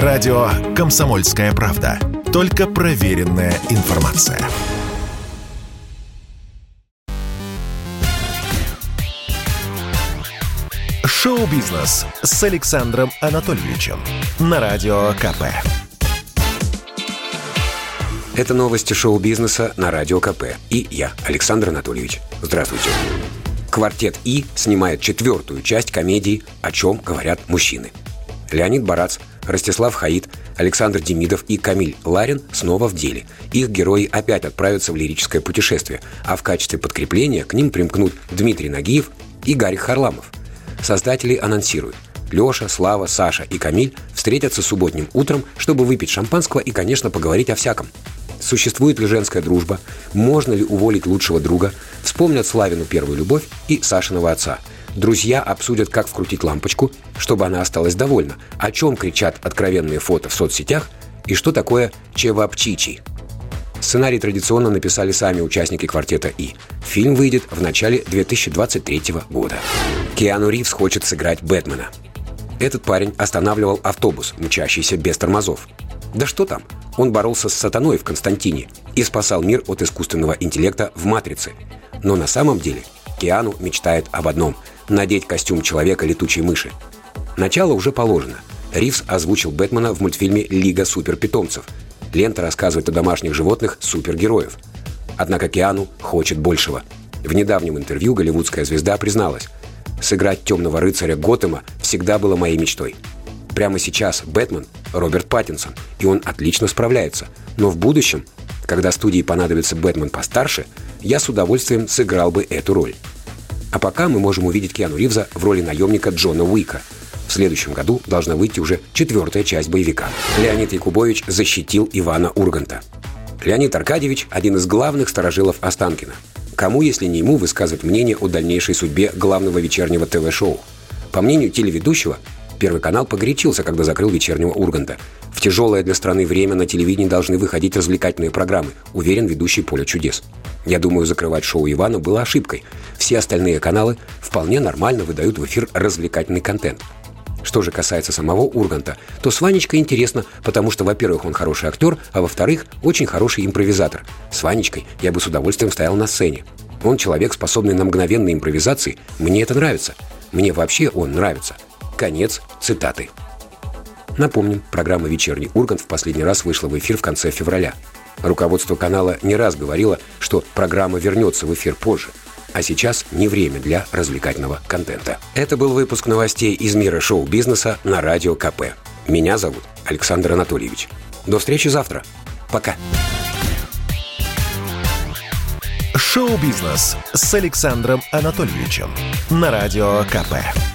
Радио «Комсомольская правда». Только проверенная информация. Шоу-бизнес с Александром Анатольевичем на Радио КП. Это новости шоу-бизнеса на Радио КП. И я, Александр Анатольевич. Здравствуйте. Квартет И снимает четвертую часть комедии «О чем говорят мужчины». Леонид Барац, Ростислав Хаид, Александр Демидов и Камиль Ларин снова в деле. Их герои опять отправятся в лирическое путешествие, а в качестве подкрепления к ним примкнут Дмитрий Нагиев и Гарик Харламов. Создатели анонсируют – Леша, Слава, Саша и Камиль встретятся субботним утром, чтобы выпить шампанского и, конечно, поговорить о всяком. Существует ли женская дружба? Можно ли уволить лучшего друга? Вспомнят Славину первую любовь и Сашиного отца. Друзья обсудят, как вкрутить лампочку, чтобы она осталась довольна, о чем кричат откровенные фото в соцсетях и что такое чевапчичи. Сценарий традиционно написали сами участники квартета «И». Фильм выйдет в начале 2023 года. Киану Ривз хочет сыграть Бэтмена. Этот парень останавливал автобус, мчащийся без тормозов. Да что там? Он боролся с сатаной в Константине и спасал мир от искусственного интеллекта в «Матрице». Но на самом деле Киану мечтает об одном – надеть костюм человека-летучей мыши. Начало уже положено. Ривз озвучил Бэтмена в мультфильме «Лига суперпитомцев». Лента рассказывает о домашних животных супергероев. Однако Киану хочет большего. В недавнем интервью голливудская звезда призналась – Сыграть темного рыцаря Готэма всегда было моей мечтой. Прямо сейчас Бэтмен – Роберт Паттинсон, и он отлично справляется. Но в будущем, когда студии понадобится Бэтмен постарше, я с удовольствием сыграл бы эту роль. А пока мы можем увидеть Киану Ривза в роли наемника Джона Уика. В следующем году должна выйти уже четвертая часть боевика. Леонид Якубович защитил Ивана Урганта. Леонид Аркадьевич – один из главных сторожилов Останкина – Кому, если не ему, высказывать мнение о дальнейшей судьбе главного вечернего ТВ-шоу? По мнению телеведущего, Первый канал погорячился, когда закрыл вечернего Урганта. В тяжелое для страны время на телевидении должны выходить развлекательные программы, уверен ведущий «Поле чудес». Я думаю, закрывать шоу Ивана было ошибкой. Все остальные каналы вполне нормально выдают в эфир развлекательный контент. Что же касается самого Урганта, то с Ванечкой интересно, потому что, во-первых, он хороший актер, а во-вторых, очень хороший импровизатор. С Ванечкой я бы с удовольствием стоял на сцене. Он человек, способный на мгновенные импровизации. Мне это нравится. Мне вообще он нравится. Конец цитаты. Напомним, программа «Вечерний Ургант» в последний раз вышла в эфир в конце февраля. Руководство канала не раз говорило, что программа вернется в эфир позже. А сейчас не время для развлекательного контента. Это был выпуск новостей из мира шоу-бизнеса на Радио КП. Меня зовут Александр Анатольевич. До встречи завтра. Пока. Шоу-бизнес с Александром Анатольевичем на Радио КП.